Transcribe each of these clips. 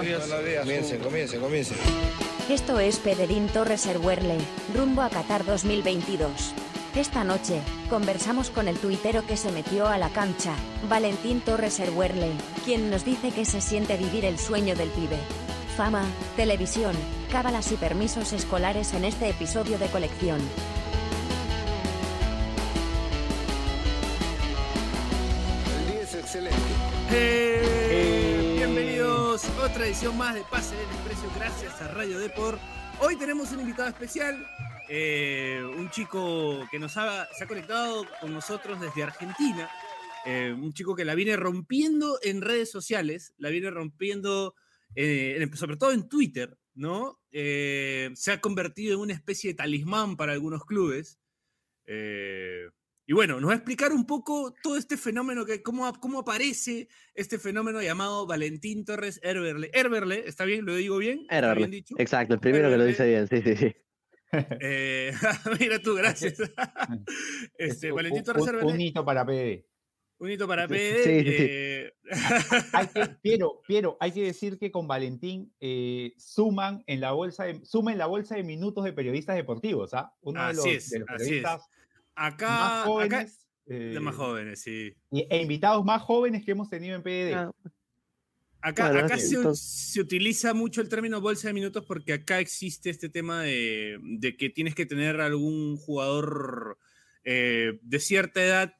Comience, comience, comience. Esto es Pederín Torres Erwerle, rumbo a Qatar 2022. Esta noche, conversamos con el tuitero que se metió a la cancha, Valentín Torres Erwerle, quien nos dice que se siente vivir el sueño del pibe. Fama, televisión, cábalas y permisos escolares en este episodio de colección. El día es excelente. Eh, Bienvenidos a otra edición más de Pase del Desprecio gracias a Radio Deport. Hoy tenemos un invitado especial, eh, un chico que nos ha, conectado con nosotros desde Argentina, eh, un chico que la viene rompiendo en redes sociales, la viene rompiendo eh, sobre todo en Twitter, ¿no? Se ha convertido en una especie de talismán para algunos clubes. Y bueno, nos va a explicar un poco todo este fenómeno, que, cómo, cómo aparece este fenómeno llamado Valentín Torres Herberle. Herberle, ¿está bien? ¿Lo digo bien? ¿Está Herberle, bien dicho? Exacto, el primero que lo dice bien, sí, sí, sí. Eh, mira tú, gracias. este, Es Valentín un- Torres un, Herberle, un hito para PD. un hito para Sí, PD. sí, sí. eh, Hay que, Piero, Piero, hay que decir que con Valentín eh, suman en la bolsa de, suma en la bolsa de minutos de periodistas deportivos, ¿ah? Uno de los, Así es, de los así es. Acá, más acá de eh, más jóvenes, sí. y- e invitados más jóvenes que hemos tenido en PDD. Ah, Acá, Bueno, acá sí, se, utiliza mucho el término bolsa de minutos porque acá existe este tema de, de que tienes que tener algún jugador eh, de cierta edad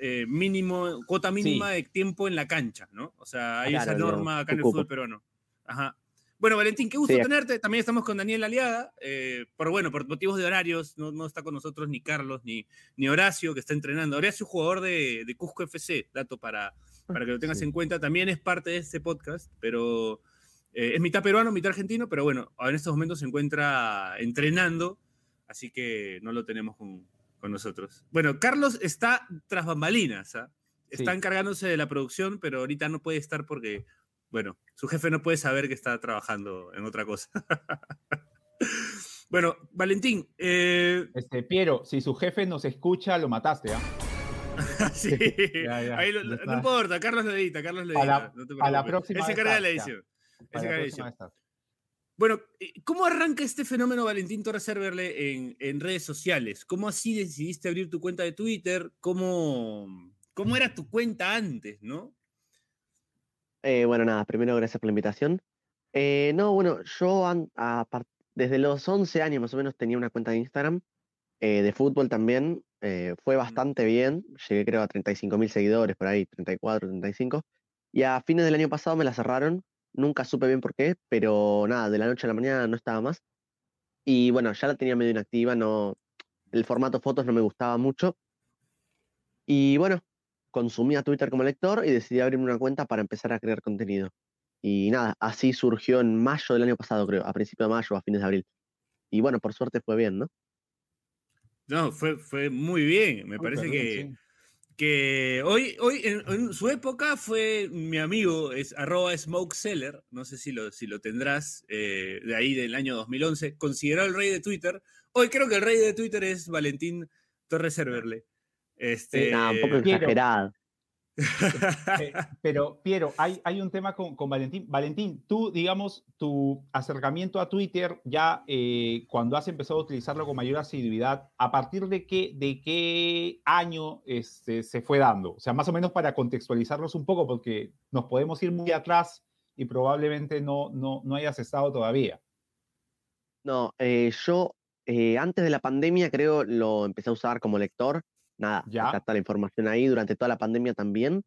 eh, mínimo, cuota mínima de tiempo en la cancha, ¿no? O sea, hay Claro, esa norma acá en el fútbol peruano. Ajá. Bueno, Valentín, qué gusto Sí. tenerte. También estamos con Daniel Aliaga. eh, por bueno, por motivos de horarios, no, no está con nosotros ni Carlos ni, ni Horacio, que está entrenando. Horacio es jugador de, de Cusco FC, dato para, para que lo tengas Sí. en cuenta. También es parte de este podcast, pero eh, es mitad peruano, mitad argentino, pero bueno, en estos momentos se encuentra entrenando, así que no lo tenemos con, con nosotros. Bueno, Carlos está tras bambalinas, ¿ah? está Sí. encargándose de la producción, pero ahorita no puede estar porque, bueno, su jefe no puede saber que está trabajando en otra cosa. bueno, Valentín, eh, Este, Piero, si su jefe nos escucha, lo mataste, ¿ah? sí, Ya, ya, ahí lo- ya no importa, Carlos lo edita, Carlos lo A la- no te a la preocupes. próxima Él se encarga de la edición. Él se la de la próxima edición. Bueno, eh, ¿cómo arranca este fenómeno Valentín Torres Herberle en, en redes sociales? ¿Cómo así decidiste abrir tu cuenta de Twitter? ¿Cómo, cómo era tu cuenta antes, no? Eh, bueno, nada, primero gracias por la invitación. Eh, no, bueno, yo a desde los 11 años más o menos tenía una cuenta de Instagram, eh, de fútbol también, fue bastante bien, llegué creo a 35 mil seguidores, por ahí, 34, 35, y a fines del año pasado me la cerraron, nunca supe bien por qué, pero nada, de la noche a la mañana no estaba más, y bueno, ya la tenía medio inactiva, no, el formato fotos no me gustaba mucho, y bueno, consumía Twitter como lector y decidí abrirme una cuenta para empezar a crear contenido. Y nada, así surgió en mayo del año pasado, creo, a principios de mayo, a fines de abril. Y bueno, por suerte fue bien, ¿no? No, fue, fue muy bien. Me parece perdón, que, sí. que hoy, hoy en, en su época fue mi amigo, es arroba smokeseller, no sé si lo, si lo tendrás, eh, de ahí del año 2011, considerado el rey de Twitter. Hoy creo que el rey de Twitter es Valentín Torres Herberle. Este, Nada, un poco Quiero- exagerado. Eh, pero, Piero, hay, hay un tema con, con Valentín. Valentín, tú, digamos, tu acercamiento a Twitter, ya eh, cuando has empezado a utilizarlo con mayor asiduidad, ¿a partir de qué, de qué año este, se fue dando? O sea, más o menos para contextualizarnos un poco, porque nos podemos ir muy atrás y probablemente no, no, no hayas estado todavía. No, eh, yo eh, antes de la pandemia creo lo empecé a usar como lector. Nada, Ya. acá está la información ahí durante toda la pandemia también.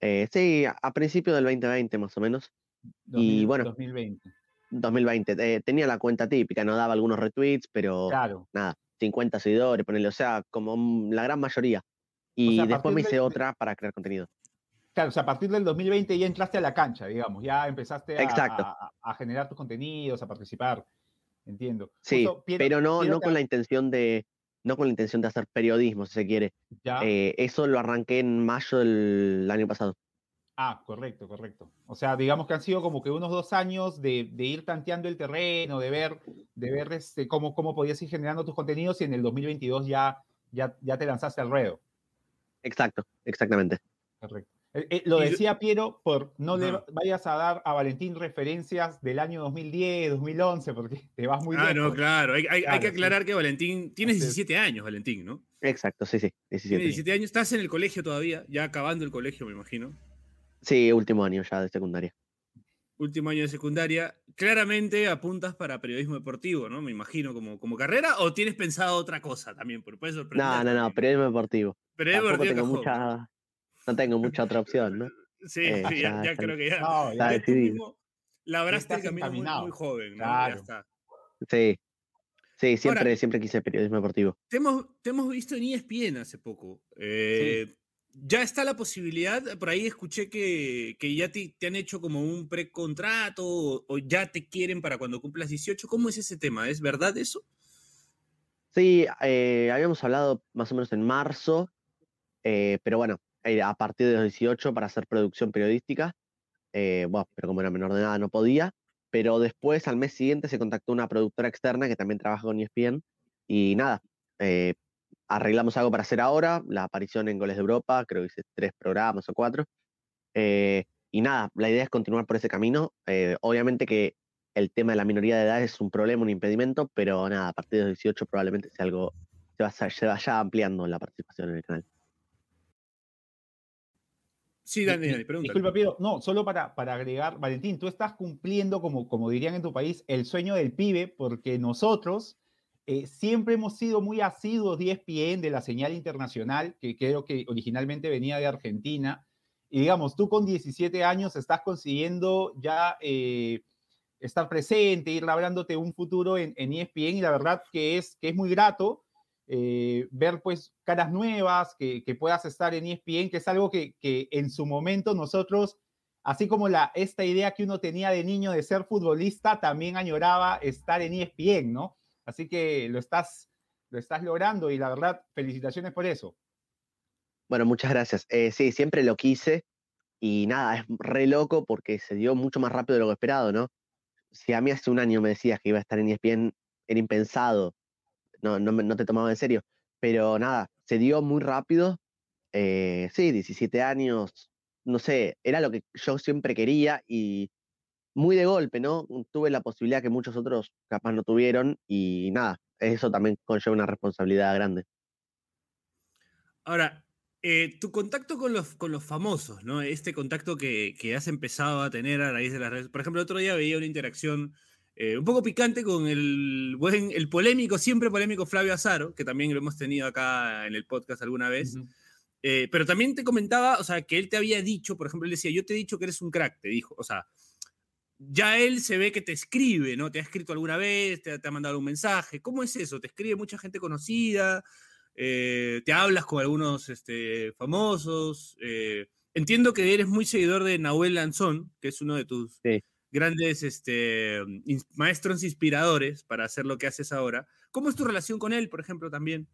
Eh, sí, a, a principios del 2020 más o menos, Y 2000, bueno. 2020. 2020. Eh, tenía la cuenta típica, no daba algunos retweets, pero Claro. nada, 50 seguidores, ponele, o sea, como la gran mayoría. Y sea, a después me hice otra para crear contenido. Claro, o sea, a partir del 2020 ya entraste a la cancha, digamos, ya empezaste a, Exacto. a- a generar tus contenidos, a parparticipar. Entiendo. Sí, Justo, Piero- pero no, Piero no te- con la intención de, no con la intención de hacer periodismo, si se quiere. ya- Eh, eso lo arranqué en mayo del año pasado. Ah, correcto, correcto. O sea, digamos que han sido como que unos dos años de, de ir tanteando el terreno, de ver, de ver este, cómo, cómo podías ir generando tus contenidos y en el 2022 ya, ya, ya te lanzaste al ruedo. Exacto, exactamente. Correcto. Eh, eh, lo Y yo- decía Piero por no le vayas a dar a Valentín referencias del año 2010, 2011, porque te vas muy ah, no, claro. Hay, hay- hay Claro, que sí. aclarar que Valentín. Tienes Así es. 17 años, Valentín, ¿no? Exacto, sí, sí, 17. Tienes 17 años. Estás en el colegio todavía, ya acabando el colegio, me imagino. Sí, último año ya de secundaria. Último año de secundaria. Claramente apuntas para periodismo deportivo, ¿no? Me imagino, como, como carrera, o tienes pensado otra cosa también, porque puede sorprender. No, no, no, periodismo deportivo. Periodismo Tampoco deportivo tengo mucha, no tengo mucha otra opción, ¿no? Sí, eh, sí, ya, ya ya creo que ya. No, está ya- ya decidido. mismo labraste el camino muy, muy joven, ¿no? Ya Claro. está. Sí. Sí, siempre, Ahora- siempre quise periodismo deportivo. Te hemos, te hemos visto en ESPN hace poco. Eh, Ya está la posibilidad, por ahí escuché que, que ya te, te han hecho como un precontrato o, o ya te quieren para cuando cumplas 18. ¿Cómo es ese tema? ¿Es verdad eso? Sí, eh, habíamos hablado más o menos en marzo, eh, pero bueno, eh, a partir de los 18 para hacer producción periodística, eh, bueno, pero como era menor de edad no podía, pero después al mes siguiente se contactó una productora externa que también trabaja con ESPN y nada, eh, arreglamos algo para hacer ahora, la aparición en Goles de Europa, creo que hice tres programas o cuatro, eh, y nada, la idea es continuar por ese camino, obviamente que el tema de la minoría de edad es un problema, un impedimento, pero nada, a partir de los 18 probablemente sea algo, se, va, se vaya ampliando la participación en el canal. Sí, Dani, Dani, pregunta. Disculpa, Piero. No, solo para, para agregar, Valentín, tú estás cumpliendo, como, como dirían en tu país, el sueño del pibe, porque nosotros eh, siempre hemos sido muy asiduos de ESPN, de la señal internacional, que creo que originalmente venía de Argentina. Y digamos, tú con 17 años estás consiguiendo ya eh, estar presente, ir labrándote un futuro en, en ESPN, y la verdad que es, que es muy grato. Eh, ver pues caras nuevas, que, que puedas estar en ESPN, que es algo que, que en su momento nosotros, así como la, esta idea que uno tenía de niño de ser futbolista, también añoraba estar en ESPN, ¿no? Así que lo estás, lo estás logrando y la verdad, felicitaciones por eso. Bueno, muchas gracias. Eh, sí, siempre lo quise y nada, es re loco porque se dio mucho más rápido de lo que esperado, ¿no? Si a mí hace un año me decías que iba a estar en ESPN, era impensado, no, no, no te tomaba en serio, pero nada, se dio muy rápido. eh, sí, 17 años, no sé, era lo que yo siempre quería y muy de golpe, ¿no? Tuve la posibilidad que muchos otros capaz no tuvieron y nada, eso también conlleva una responsabilidad grande. Ahora, eh, tu contacto con los, con los famosos, ¿no? Este contacto que, que has empezado a tener a raíz de las redes. Por ejemplo, otro día veía una interacción eh, un poco picante con el buen, el polémico, siempre polémico Flavio Azaro, que también lo hemos tenido acá en el podcast alguna vez. Eh, pero también te comentaba, o sea, que él te había dicho, por ejemplo, él decía, yo te he dicho que eres un crack, te dijo, o sea, ya él se ve que te escribe, ¿no? Te ha escrito alguna vez, te, ha- te ha mandado un mensaje. ¿Cómo es eso? ¿Te escribe mucha gente conocida? Eh, ¿Te hablas con algunos este, famosos? Eh, entiendo que eres muy seguidor de Nahuel Lanzón, que es uno de tus Sí. Grandes este, ins- maestros inspiradores para hacer lo que haces ahora. ¿Cómo es tu relación con él, por ejemplo, también?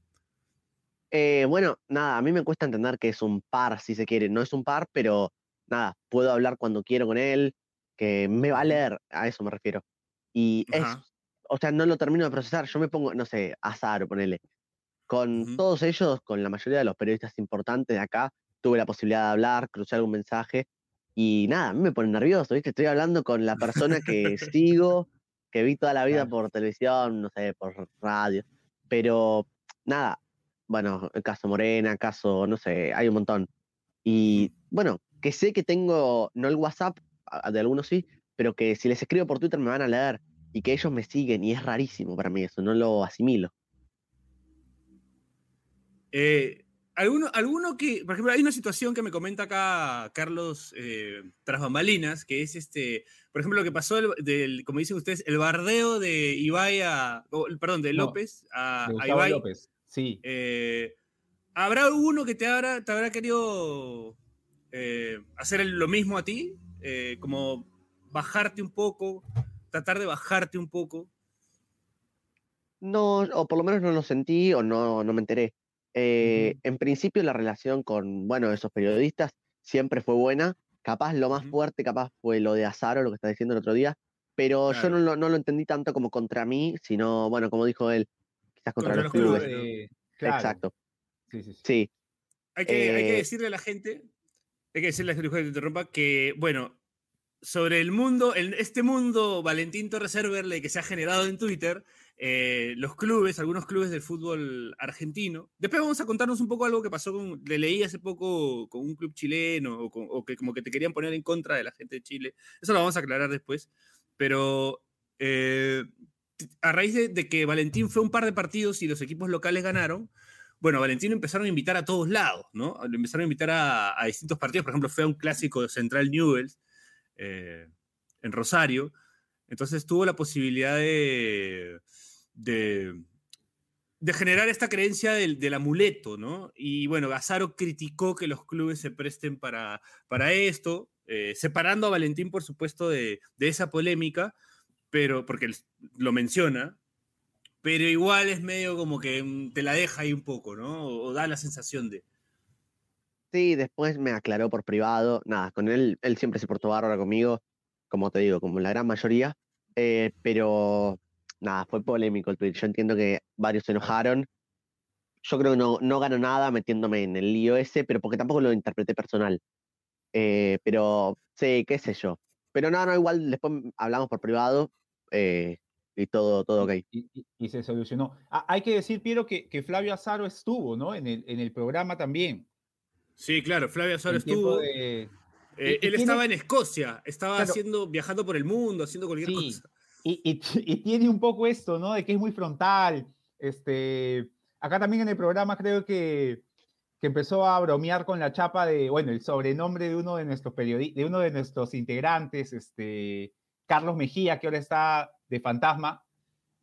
Eh, bueno, nada, a mí me cuesta entender que es un par, si se quiere. No es un par, pero nada, puedo hablar cuando quiero con él, que me va a leer, a eso me refiero. Y es, Ajá. o sea, no lo termino de procesar. Yo me pongo, no sé, azar, ponele. Con Ujú. todos ellos, con la mayoría de los periodistas importantes de acá, tuve la posibilidad de hablar, crucé algún mensaje. Y nada, a mí me pone nervioso, ¿viste? Estoy hablando con la persona que sigo, que vi toda la vida por televisión, no sé, por radio. Pero nada, bueno, el caso Morena, caso, no sé, hay un montón. Y bueno, que sé que tengo, no el WhatsApp, de algunos sí, pero que si les escribo por Twitter me van a leer y que ellos me siguen y es rarísimo para mí eso, no lo asimilo. Eh, ¿alguno, alguno que, por ejemplo, hay una situación que me comenta acá Carlos eh, tras bambalinas, que es este, por ejemplo, lo que pasó, del, del- como dicen ustedes, el bardeo de Ibai a, perdón, de No, López a, De a Ibai. López. Sí. Eh, ¿Habrá alguno que te habrá, te habrá querido eh, hacer el- lo mismo a ti? Eh, como bajarte un poco, tratar de bajarte un poco. No, o por lo menos no lo sentí o no, no me enteré. Eh. En principio la relación con, bueno, esos periodistas siempre fue buena. Capaz lo más fuerte, capaz fue lo de Azaro, lo que está diciendo el otro día. Pero yo Claro. no, lo- no lo entendí tanto como contra mí, sino, bueno, como dijo él, quizás contra, Contra los clubes. clubes. de- claro. Exacto. Sí, sí, sí. Hay que, hay que Eh, decirle a la gente hay que decirle a que te interrumpa que, bueno, sobre el mundo, este mundo Valentín Torres Serverle que se ha generado en Twitter, eh, los clubes, algunos clubes del fútbol argentino. Después vamos a contarnos un poco algo que pasó con, le leí hace poco con un club chileno o, que como que te querían poner en contra de la gente de Chile. Eso lo vamos a aclarar después. Pero eh, a raíz de, que Valentín fue un par de partidos y los equipos locales ganaron, bueno, Valentín empezaron a invitar a todos lados, ¿no? Lo empezaron a invitar a, distintos partidos. Por ejemplo, fue a un clásico de Central Newells eh, en Rosario. Entonces tuvo la posibilidad de de, generar esta creencia del, amuleto, ¿no? Y bueno, Gazaro criticó que los clubes se presten para, para esto, eh, separando a Valentín, por supuesto, de, esa polémica, pero porque lo menciona, pero igual es medio como que mm, te la deja ahí un poco, ¿no? O, da la sensación de... Sí, después me aclaró por privado, nada, con él, él siempre se portó bárbaro conmigo, como te digo, como la gran mayoría, eh, pero nada, fue polémico el tweet. Yo entiendo que varios se enojaron. Yo creo que no, no gano nada metiéndome en el lío ese, pero porque tampoco lo interpreté personal. Eh, pero sí, qué sé yo. Pero no, no, igual después hablamos por privado eh, y todo, todo ok. Y, se solucionó. Ah, hay que decir, Piero, que, que, Flavio Azaro estuvo, ¿no? En el, en el programa también. Sí, claro, Flavio Azaro estuvo. Eh, él estaba en Escocia, estaba haciendo, viajando por el mundo, haciendo cualquier cosa. Y, y, tiene un poco esto, ¿no? De que es muy frontal. Este, acá también en el programa creo que, que empezó a bromear con la chapa de, bueno, el sobrenombre de uno de nuestros de uno de nuestros integrantes, este, Carlos Mejía, que ahora está de fantasma.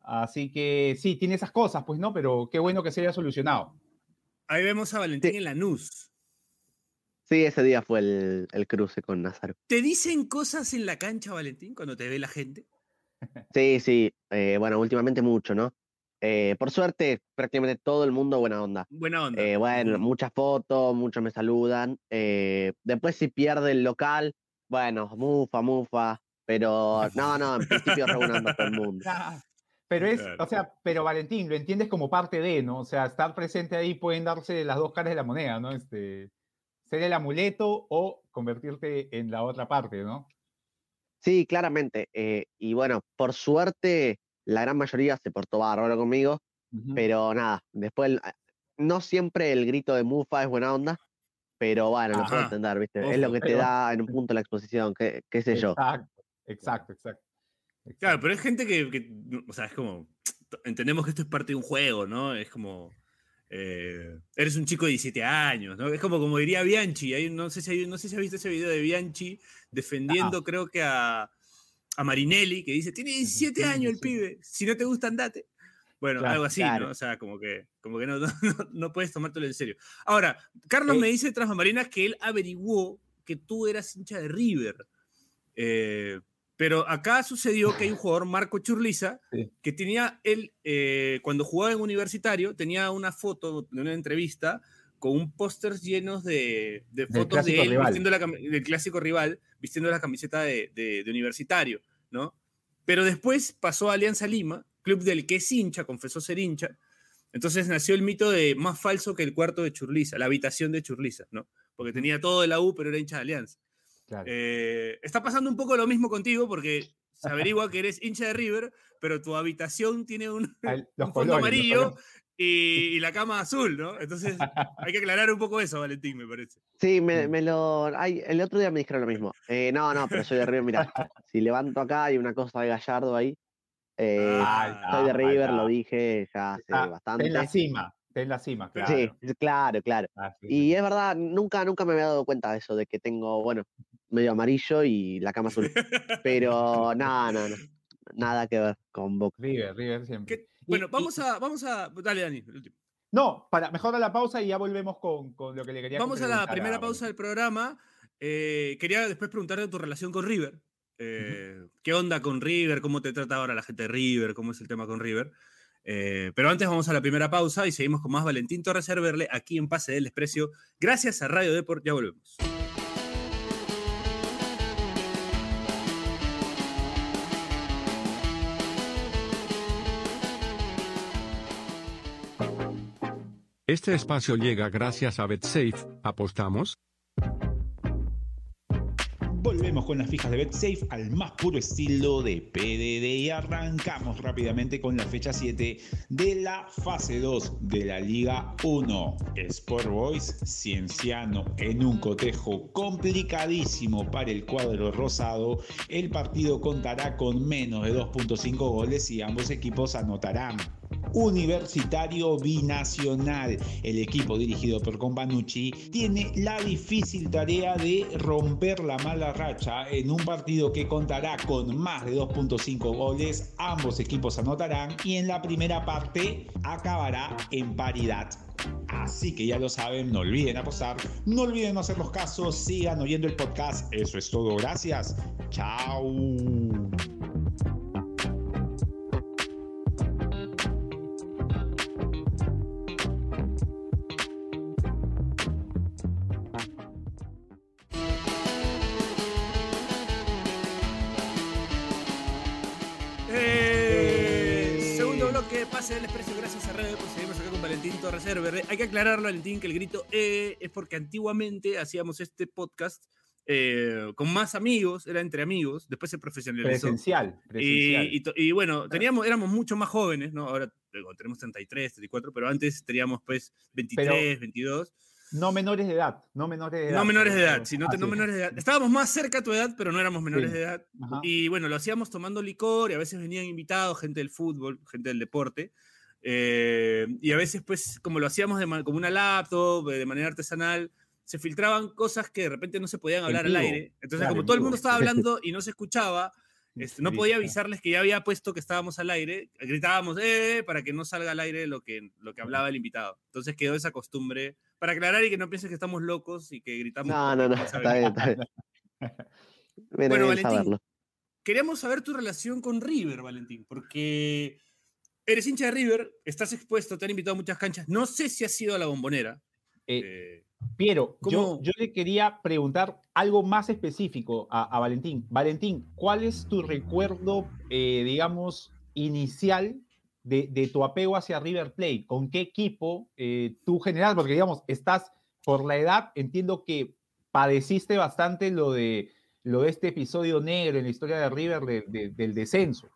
Así que sí, tiene esas cosas, pues, ¿no? Pero qué bueno que se haya solucionado. Ahí vemos a Valentín en la NUS. Sí, ese día fue el, el, cruce con Nazaro. ¿Te dicen cosas en la cancha, Valentín, cuando te ve la gente? Sí, sí, eh, bueno, últimamente mucho, ¿no? Eh, por suerte, prácticamente todo el mundo buena onda. Buena onda. Eh, bueno, muchas fotos, muchos me saludan. después si pierde el local, bueno, mufa, mufa, pero no, no, en principio reunando todo el mundo. Pero es, o sea, pero Valentín, lo entiendes como parte de, ¿no? O sea, estar presente ahí pueden darse las dos caras de la moneda, ¿no? Este, ser el amuleto o convertirte en la otra parte, ¿no? Sí, claramente. Eh, y bueno, por suerte, la gran mayoría se portó bárbaro conmigo, pero nada, después, no siempre el grito de Mufa es buena onda, pero bueno, lo puedo entender, ¿viste? es lo que te da en un punto la exposición, qué, qué sé yo. Exacto, exacto, Claro, pero es gente que, que, o sea, es como, entendemos que esto es parte de un juego, ¿no? Es como, eh, eres un chico de 17 años, ¿no? Es como, como diría Bianchi, no, sé si no sé si has visto ese video de Bianchi defendiendo, creo que a, a, Marinelli, que dice, tiene 17 años el pibe, si no te gusta, andate. Bueno, algo así, ¿no? O sea, como que, como que no, no, no puedes tomártelo en serio. Ahora, Carlos me dice tras Marinas que él averiguó que tú eras hincha de River. Eh, pero acá sucedió que hay un jugador, Marco Churliza, que tenía él, eh, cuando jugaba en universitario, tenía una foto de una entrevista con un póster llenos de, fotos de él vistiendo la, del clásico rival, vistiendo la camiseta de, universitario, ¿no? Pero después pasó a Alianza Lima, club del que es hincha, confesó ser hincha. Entonces nació el mito de más falso que el cuarto de Churliza, la habitación de Churliza, ¿no? Porque tenía todo de la U, pero era hincha de Alianza. Eh, está pasando un poco lo mismo contigo porque se averigua que eres hincha de River, pero tu habitación tiene un, fondo amarillo y, la cama azul, ¿no? Entonces hay que aclarar un poco eso, Valentín, me parece. Sí, me, lo. el otro día me dijeron lo mismo. Eh, no, no, pero soy de River, mira, si levanto acá hay una cosa de Gallardo ahí. Eh, soy de River, lo dije ya hace bastante. En la cima en la cima, claro. Sí, claro, claro. y es verdad, nunca, nunca me había dado cuenta de eso, de que tengo, bueno, medio amarillo y la cama azul. Pero nada, no, no, nada que ver con Boca. River, River siempre. Bueno, vamos a, vamos a, dale Dani. No, para mejor a la pausa y ya volvemos con, con lo que le quería Vamos a la primera pausa del programa. Eh, quería después preguntarte tu relación con River. Eh, ¿Qué onda con River? ¿Cómo te trata ahora la gente de River? ¿Cómo es el tema con River? Eh, pero antes vamos a la primera pausa y seguimos con más Valentín Torres Herberle aquí en Pase del Desprecio. Gracias a Radio Deport, ya volvemos. Este espacio llega gracias a BetSafe. ¿Apostamos? Salimos con las fijas de BetSafe al más puro estilo de PDD y arrancamos rápidamente con la fecha 7 de la fase 2 de la Liga 1. Sport Boys Cienciano en un cotejo complicadísimo para el cuadro rosado. El partido contará con menos de 2.5 goles y ambos equipos anotarán Universitario Binacional. El equipo dirigido por Companucci tiene la difícil tarea de romper la mala racha en un partido que contará con más de 2.5 goles. Ambos equipos anotarán y en la primera parte acabará en paridad. Así que ya lo saben, no olviden apostar, no olviden hacer los casos, sigan oyendo el podcast. Eso es todo, gracias. Chao. Del expreso, gracias a Radio, pues seguimos acá con Valentín Torres Herbert. Hay que aclararlo, Valentín, que el grito E es porque antiguamente hacíamos este podcast eh, con más amigos, era entre amigos, después se profesionalizó. Presencial. presencial. Y, y y bueno, teníamos, éramos mucho más jóvenes, ¿no? Ahora tenemos 33, 34, pero antes teníamos pues 23, Pero- 22. No menores de edad, no menores de edad. No menores de edad, pero- sino ah, no sí. menores de edad. Estábamos más cerca a tu edad, pero no éramos menores Sí. de edad. Ajá. Y bueno, lo hacíamos tomando licor y a veces venían invitados, gente del fútbol, gente del deporte. Eh, y a veces, pues, como lo hacíamos de como una laptop, eh, de manera artesanal, se filtraban cosas que de repente no se podían hablar al aire. Entonces, claro, como todo el mundo estaba hablando y no se escuchaba, este, no podía avisarles que ya había puesto que estábamos al aire. Gritábamos, eh, para que no salga al aire lo que, lo que hablaba el invitado. Entonces quedó esa costumbre, para aclarar y que no pienses que estamos locos y que gritamos. No, no, no, no está bien, está bien. Bueno, bien Valentín, saberlo. Queríamos saber tu relación con River, Valentín, porque eres hincha de River, estás expuesto, te han invitado a muchas canchas. No sé si has sido a la bombonera. Eh, eh, Piero, yo, yo le quería preguntar algo más específico a, a Valentín. Valentín, ¿cuál es tu recuerdo, eh, digamos, inicial de, de tu apego hacia River Plate? ¿Con qué equipo eh, tú general? Porque, digamos, estás por la edad, entiendo que padeciste bastante lo de, lo de este episodio negro en la historia de River de- de- del descenso.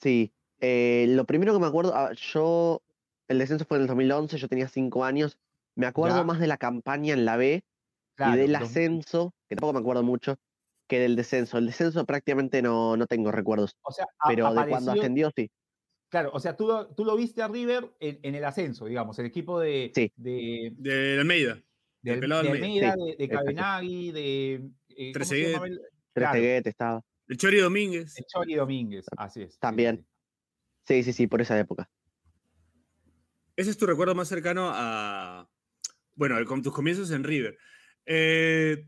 Sí, eh, lo primero que me acuerdo, ah, yo, el descenso fue en el 2011, yo tenía cinco años, me acuerdo Ya. más de la campaña en la B Claro, y del ascenso, que tampoco me acuerdo mucho, que del descenso. El descenso prácticamente no, no tengo recuerdos, o sea, a- pero de cuando ascendió sí. Claro, o sea, tú lo, tú lo viste a River en, en el ascenso, digamos, el equipo de, Sí. de, de Almeida. de, del pelado de Almeida. Almeida, de, de. Cabenagui, de... eh, ¿cómo se Trezeguet. llamaba el- Tres Claro. Teguet estaba. El Chori Domínguez. el Chori Domínguez, así es. sí, También. sí. Sí, sí, sí, por esa época. Ese es tu recuerdo más cercano a, bueno, con tus comienzos en River. Eh,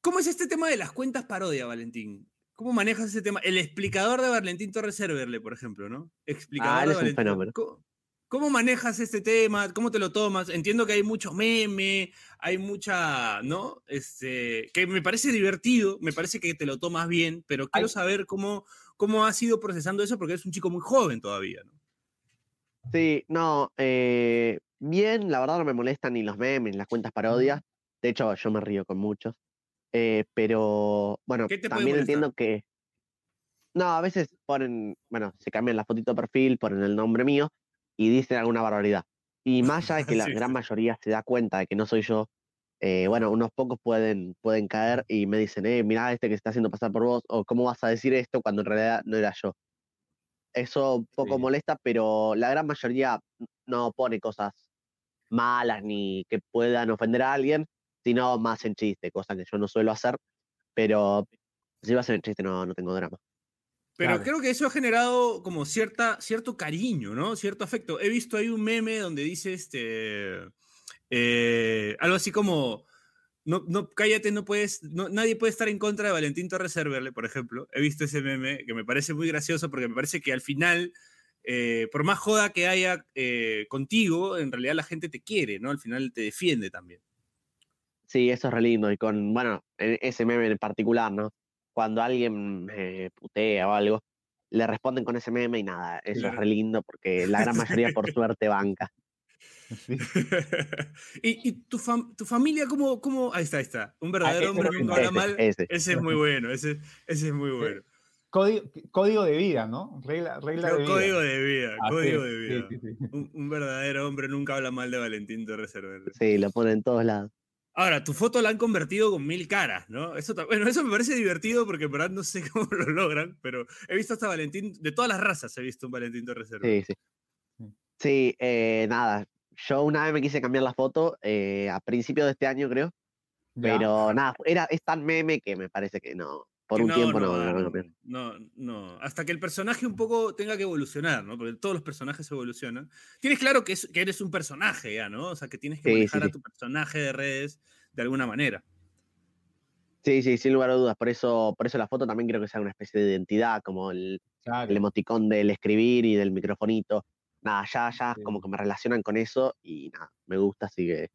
¿Cómo es este tema de las cuentas parodia, Valentín? ¿Cómo manejas ese tema? El explicador de Valentín Torres Cerverle, por ejemplo, ¿no? Explicador Ah, él de es un fenómeno. ¿Cómo, cómo manejas este tema? ¿Cómo te lo tomas? Entiendo que hay mucho meme, hay mucha, ¿no? Este, que me parece divertido, me parece que te lo tomas bien, pero quiero saber cómo, cómo has ido procesando eso porque eres un chico muy joven todavía, ¿no? Sí, no, eh, bien, la verdad no me molestan ni los memes, ni las cuentas parodias. De hecho, yo me río con muchos. Eh, pero, bueno, ¿Qué te puede también entiendo que. No, a veces ponen, bueno, se cambian la fotito de perfil, ponen el nombre mío y dicen alguna barbaridad. Y más allá de que la Sí, gran sí. mayoría se da cuenta de que no soy yo, eh, bueno, unos pocos pueden, pueden caer y me dicen, eh, mirá este que se está haciendo pasar por vos, o cómo vas a decir esto cuando en realidad no era yo. Eso un poco Sí. molesta, pero la gran mayoría no pone cosas malas ni que puedan ofender a alguien, sino más en chiste, cosa que yo no suelo hacer, pero si va a ser en chiste no, no tengo drama. Pero Claro. creo que eso ha generado como cierta, cierto cariño, ¿no? Cierto afecto. He visto ahí un meme donde dice este. eh, algo así como. No, no, cállate, no puedes. No, nadie puede estar en contra de Valentín Torres Cerverle, por ejemplo. He visto ese meme que me parece muy gracioso porque me parece que al final. eh, por más joda que haya eh, contigo, en realidad la gente te quiere, ¿no? Al final te defiende también. Sí, eso es re lindo. Y con, bueno, en ese meme en particular, ¿no? Cuando alguien me putea o algo, le responden con ese meme y nada, eso es re lindo porque la gran mayoría por suerte banca. ¿Y, y tu, fam- tu familia cómo, cómo...? Ahí está, ahí está. Un verdadero ese hombre nunca habla mal. ese. Ese es muy bueno, ese, ese es muy bueno. Código, código de vida, ¿no? Regla, regla de vida. Código de vida, código de vida. sí, sí. Un, un verdadero hombre nunca habla mal de Valentín Torres Cervera. Sí, lo ponen en todos lados. Ahora, tu foto la han convertido con mil caras, ¿no? Eso, bueno, eso me parece divertido porque en verdad no sé cómo lo logran, pero he visto hasta Valentín, de todas las razas he visto un Valentín Torres Cervera. Sí, sí. Sí, eh, nada. Yo una vez me quise cambiar la foto eh, a principios de este año, creo. Ya. Pero nada, era, es tan meme que me parece que no. Por un tiempo no. no, no, no, no, no. no, no. Hasta que el personaje un poco tenga que evolucionar, ¿no? Porque todos los personajes evolucionan. Tienes claro que, es- que eres un personaje ya, ¿no? O sea, que tienes que Sí, sí, manejar a sí. tu personaje de redes de alguna manera. Sí, sí, sin lugar a dudas. Por eso, por eso la foto también creo que sea una especie de identidad, como el, Claro. el emoticón del escribir y del microfonito. Nada, ya, ya Sí. como que me relacionan con eso y nada, me gusta, así que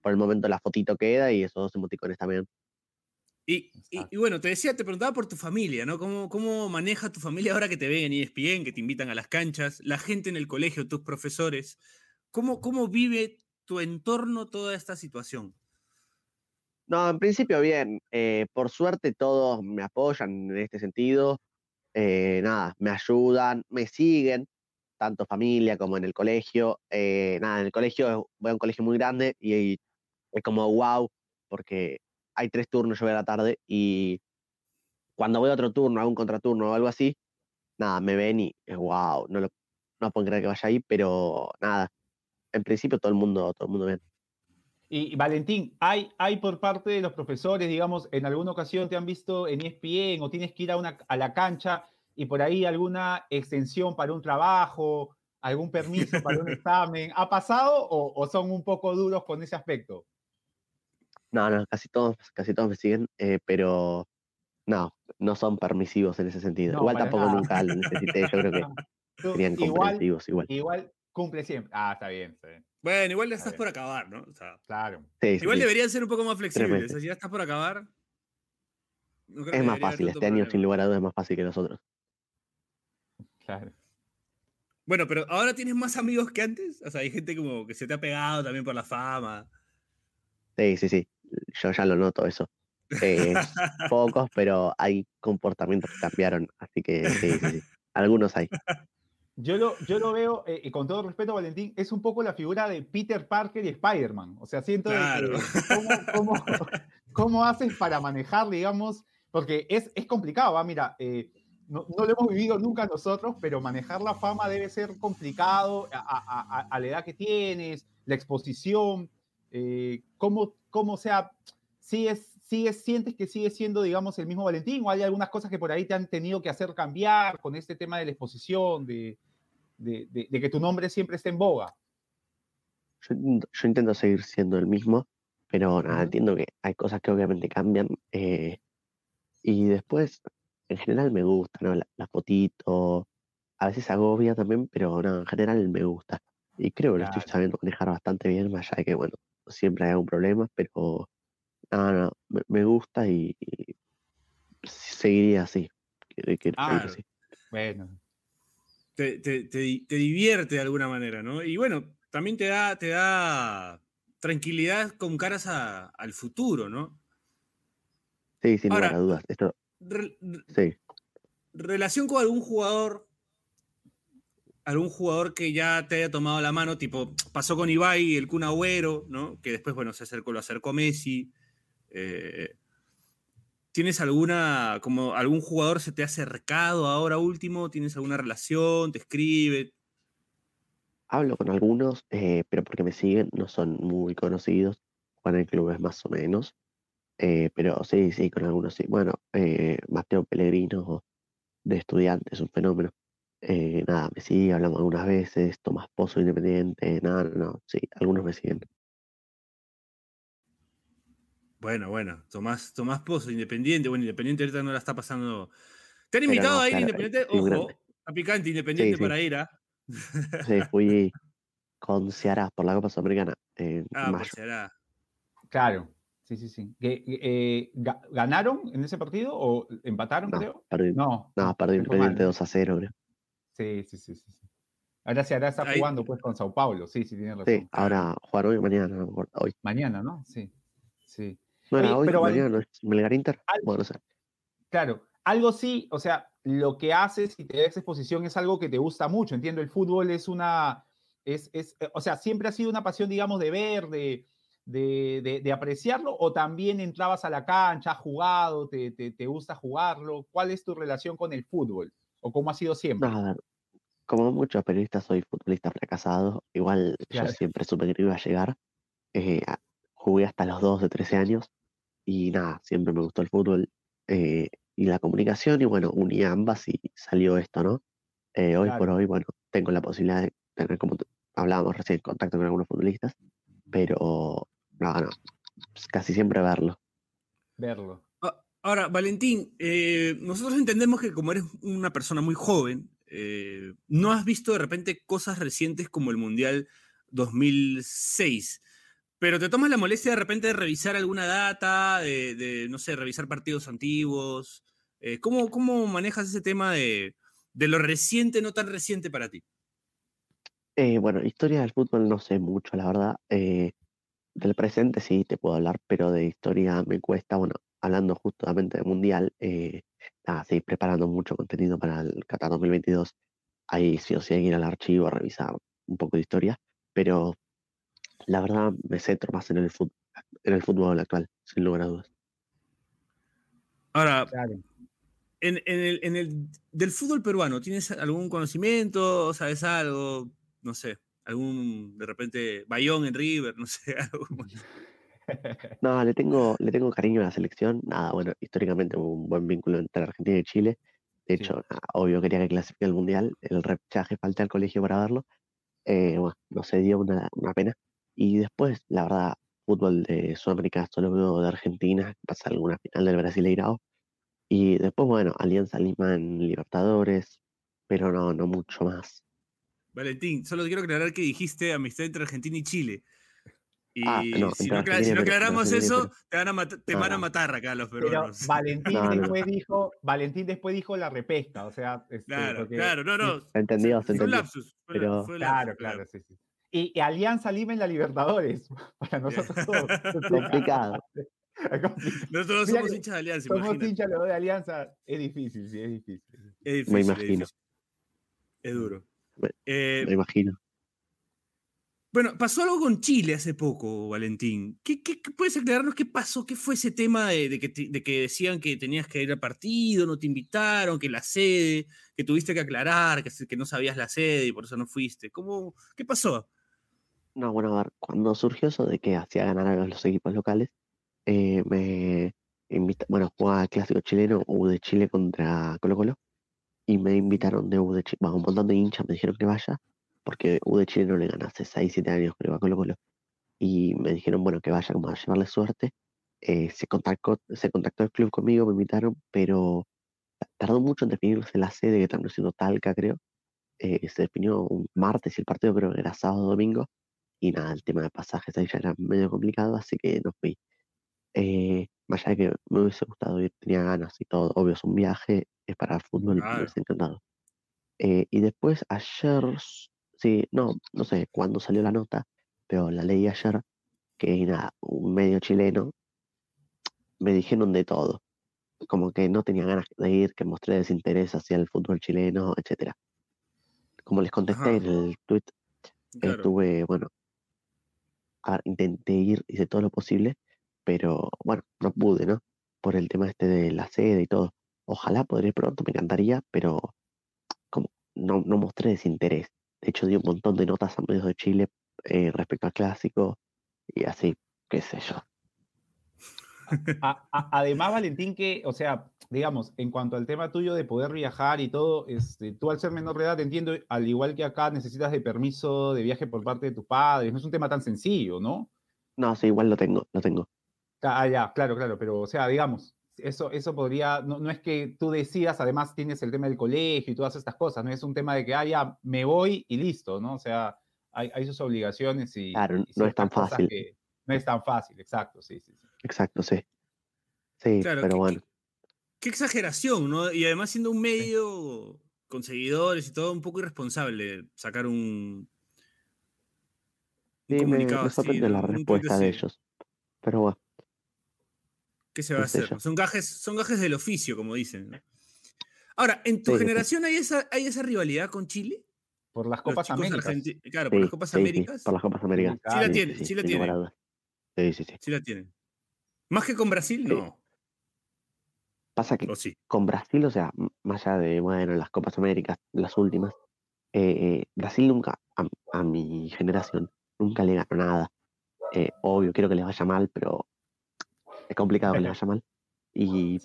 por el momento la fotito queda y esos dos emoticones también. Y, y- y bueno, te decía, te preguntaba por tu familia, ¿no? ¿Cómo, ¿Cómo maneja tu familia ahora que te ven en ESPN, que te invitan a las canchas, la gente en el colegio, tus profesores? ¿Cómo, cómo vive tu entorno toda esta situación? No, en principio bien. eh, por suerte todos me apoyan en este sentido. eh, nada, me ayudan, me siguen, tanto familia como en el colegio. eh, nada, en el colegio voy a un colegio muy grande y es como wow, porque hay tres turnos, yo voy a la tarde y cuando voy a otro turno, a un contraturno o algo así, nada, me ven y es wow, no lo no pueden creer que vaya ahí, pero nada, en principio todo el mundo, todo el mundo bien. Y, y Valentín, ¿hay, ¿hay por parte de los profesores, digamos, en alguna ocasión te han visto en ESPN o tienes que ir a, una, a la cancha y por ahí alguna extensión para un trabajo, algún permiso para un examen? ¿Ha pasado o, o son un poco duros con ese aspecto? No, no, casi todos, casi todos me siguen, eh, pero no, no son permisivos en ese sentido. No, igual tampoco nada. nunca lo necesité, yo creo que Tú serían igual, comprensivos igual. igual cumple siempre. Ah, está bien, está bien, Bueno, igual ya Está estás bien. por acabar, ¿no? O sea, claro. Sí, igual sí. deberían ser un poco más flexibles. O sea, si ya estás por acabar. no creo que Es más fácil, este año problema. sin lugar a dudas es más fácil que los otros. Claro. Bueno, pero ahora tienes más amigos que antes. O sea, hay gente como que se te ha pegado también por la fama. Sí, sí, sí, yo ya lo noto eso. Eh, pocos, pero hay comportamientos que cambiaron, así que sí, sí, sí. Algunos hay. Yo lo, yo lo veo, eh, y con todo respeto, Valentín, es un poco la figura de Peter Parker y Spider-Man. O sea, siento que. ¿cómo, cómo, cómo haces para manejar, digamos? Porque es, es complicado, ¿va? Mira, eh, no, no lo hemos vivido nunca nosotros, pero manejar la fama debe ser complicado a, a- a- a la edad que tienes, la exposición. Eh, ¿cómo, ¿Cómo sea? ¿Sigues, sigues, sientes que sigue siendo, digamos, el mismo Valentín? ¿O hay algunas cosas que por ahí te han tenido que hacer cambiar con este tema de la exposición, de, de, de- de que tu nombre siempre esté en boga? Yo, yo intento seguir siendo el mismo, pero nada, entiendo que hay cosas que obviamente cambian. eh, y después, en general me gusta, ¿no? La, la fotito, a veces agobia también, pero no, en general me gusta. Y creo que lo estoy Claro. sabiendo manejar bastante bien, más allá de que, bueno, siempre hay algún problema, pero no, no, me, me gusta y, y seguiría así. Seguir Claro. así. Bueno, te, te- te di- te divierte de alguna manera, ¿no? Y bueno, también te da, te da tranquilidad con caras a- al futuro, ¿no? Sí, sin lugar Ahora- a dudas. Esto, Re- re- sí. relación con algún jugador, algún jugador que ya te haya tomado la mano, tipo, pasó con Ibai, el Kun Agüero, ¿no? Que después, bueno, se acercó, lo acercó Messi. eh, ¿Tienes alguna, como algún jugador se te ha acercado ahora último? ¿Tienes alguna relación? ¿Te escribe? Hablo con algunos, eh, pero porque me siguen, no son muy conocidos, juegan en clubes más o menos, eh, pero sí, sí, con algunos sí. Bueno, Mateo Pellegrino de estudiantes, un fenómeno. Eh, nada, me sigue, hablamos algunas veces, Tomás Pozo Independiente, nada, no, no, sí, algunos me siguen. Bueno, bueno, Tomás, Tomás Pozo, Independiente. Bueno, Independiente ahorita no la está pasando. ¿Te han invitado no, a ir claro, Independiente? Ojo, grande. a picante Independiente Sí, sí. para ir a. Sí, fui con Ceará por la Copa Sudamericana en Ah, mayo. será. claro. Sí, sí, sí. ¿Que- que, eh, ga- ¿Ganaron en ese partido o empataron, No, creo? perdí, No. no, perdí Independiente ¿no? 2 a 0, creo. Sí, sí, sí, sí. Ahora sí, ahora está jugando pues con Sao Paulo, sí, sí, tiene razón. Sí, ahora jugar hoy o mañana, no hoy. Mañana, ¿no? Sí, sí. No era hoy, pero mañana, no es Melgar Inter. bueno, o sea. Claro, algo sí, o sea, lo que haces y te das exposición es algo que te gusta mucho, entiendo, el fútbol es una, es, es o sea, siempre ha sido una pasión, digamos, de ver, de, de, de, apreciarlo o también entrabas a la cancha, has jugado, te, te, gusta jugarlo? ¿Cuál es tu relación con el fútbol? ¿O cómo ha sido siempre? como muchos periodistas soy futbolista fracasado, igual yo siempre supe que iba a llegar. Eh, jugué hasta los 12, 13 años y nada, siempre me gustó el fútbol eh, y la comunicación y bueno, uní ambas y salió esto, ¿no? Eh, hoy por hoy, bueno, tengo la posibilidad de tener, como hablábamos recién, contacto con algunos futbolistas, pero no, no. Casi siempre verlo. Verlo. Ah, ahora, Valentín, eh, nosotros entendemos que como eres una persona muy joven, eh, no has visto de repente cosas recientes como el Mundial 2006, pero te tomas la molestia de repente de revisar alguna data, de, no sé, revisar partidos antiguos. Eh, ¿cómo, ¿cómo, manejas ese tema de, de, lo reciente, no tan reciente para ti? bueno, historia del fútbol no sé mucho, la verdad. Del presente sí te puedo hablar, pero de historia me cuesta, bueno, hablando justamente de Mundial, eh, nada, seguir preparando mucho contenido para el Qatar 2022. Ahí sí o sí hay que ir al archivo a revisar un poco de historia, pero la verdad me centro más en el fútbol, en el fútbol actual, sin lugar a dudas. Ahora, en, el, en el del fútbol peruano, ¿tienes algún conocimiento? ¿Sabes algo? No sé algún, de repente, Bayón en River, no sé, algo. No, le tengo, le tengo cariño a la selección. Nada, bueno, históricamente hubo un buen vínculo entre Argentina y Chile. De hecho, obvio quería que clasifique el Mundial. El repechaje falta al colegio para verlo. Eh, bueno, no se dio una, una, pena. Y después, la verdad, fútbol de Sudamérica solo veo de Argentina, pasa alguna final del Brasileirao. Y después, bueno, Alianza Lima en Libertadores, pero no, no mucho más. Valentín, solo quiero aclarar que dijiste amistad entre Argentina y Chile. Y ah, si, no, aclaramos eso, te van, a, te van a matar acá los peruanos. Valentín, después dijo, Valentín después dijo la repesca, o sea... Este, claro, claro, no, no. Entendido, se entendió. Fue un lapsus. Pero... claro, claro, sí, sí. Y, Alianza Lima en la Libertadores, para nosotros todos. complicado. Nosotros somos hinchas de Alianza. Somos hinchas de Alianza, es difícil, sí, es difícil. Es difícil Me imagino. es duro. Eh, me imagino. Bueno, pasó algo con Chile hace poco, Valentín. ¿Qué, puedes aclararnos qué pasó? ¿Qué fue ese tema de, que, decían que tenías que ir al partido, no te invitaron, que la sede, que tuviste que aclarar, que, no sabías la sede y por eso no fuiste? ¿Cómo, ¿Qué pasó? No, bueno, a ver, cuando surgió eso de que hacía ganar a los equipos locales, eh, me invita, bueno, jugaba el clásico chileno, U de Chile contra Colo Colo, y me invitaron de U de Chile, un montón de hinchas me dijeron que vaya, porque U de Chile no le gané hace 6, 7 años, creo, a Colo Colo. Y me dijeron, bueno, que vaya como a llevarle suerte. Eh, se, contactó, se contactó el club conmigo, me invitaron, pero tardó mucho en definirse la sede, que terminó siendo Talca, creo. Eh, se definió un martes y el partido creo que era sábado domingo. Y nada, el tema de pasajes ahí ya era medio complicado, así que no fui. Eh, más allá de que me hubiese gustado ir, tenía ganas y todo, obvio es un viaje, es para fútbol, me hubiese encantado. Eh, y después ayer, sí, no, no sé cuándo salió la nota, pero la leí ayer, que nada, un medio chileno, me dijeron de todo, como que no tenía ganas de ir, que mostré desinterés hacia el fútbol chileno, etcétera. Como les contesté en el tweet, estuve, bueno, intenté ir, hice todo lo posible, pero bueno, no pude, ¿no? Por el tema este de la sede y todo. Ojalá podré pronto, me encantaría, pero como no, no mostré desinterés. De hecho, di un montón de notas a medios de Chile eh, respecto al clásico y así, qué sé yo. además, Valentín, que, o sea, digamos, en cuanto al tema tuyo de poder viajar y todo, este, tú al ser menor de edad, entiendo, al igual que acá, necesitas de permiso de viaje por parte de tus padres. No es un tema tan sencillo, ¿no? No, sí, igual lo tengo, lo tengo. Ah, ya, claro, claro, pero o sea, digamos, eso, eso podría, no, es que tú decidas, además tienes el tema del colegio y todas estas cosas, no es un tema de que, ah, ya, me voy y listo, ¿no? O sea, hay, hay sus obligaciones y... Claro, no es tan fácil. no es tan fácil, exacto, sí, sí. sí. Exacto, sí. Sí, pero bueno. Qué, exageración, ¿no? Y además siendo un medio con seguidores y todo, un poco irresponsable sacar un, Sí, me, me sorprende la respuesta de ellos. Pero bueno. ¿Qué se va a hacer? Son gajes, son gajes del oficio, como dicen. Ahora, ¿en tu generación hay esa, hay esa rivalidad con Chile? Por las Copas Américas. Claro, por las Copas Américas. por las Copas Américas. Sí, la tienen, sí, la tienen. Sí, sí, sí. Sí la tienen. Más que con Brasil, no. Pasa que con Brasil, o sea, más allá de, bueno, las Copas Américas, las últimas, eh, eh, Brasil nunca, a, mi generación, nunca le ganó nada. Eh, obvio, quiero que les vaya mal, pero es complicado que les vaya mal. Y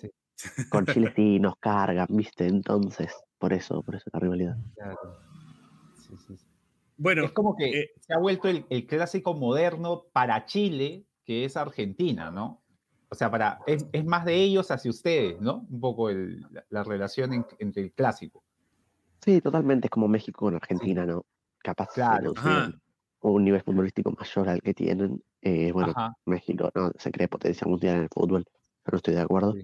con Chile sí nos cargan, ¿viste? Entonces, por eso, por eso la rivalidad. Sí, sí, bueno, es como que se ha vuelto el, clásico moderno para Chile, que es Argentina, ¿no? O sea, para, es, más de ellos hacia ustedes, ¿no? Un poco la, relación entre el clásico. Sí, totalmente, es como México con Argentina, ¿no? Capaz claro. un nivel futbolístico mayor al que tienen. Eh, bueno, México no se cree potencia mundial en el fútbol, pero no estoy de acuerdo.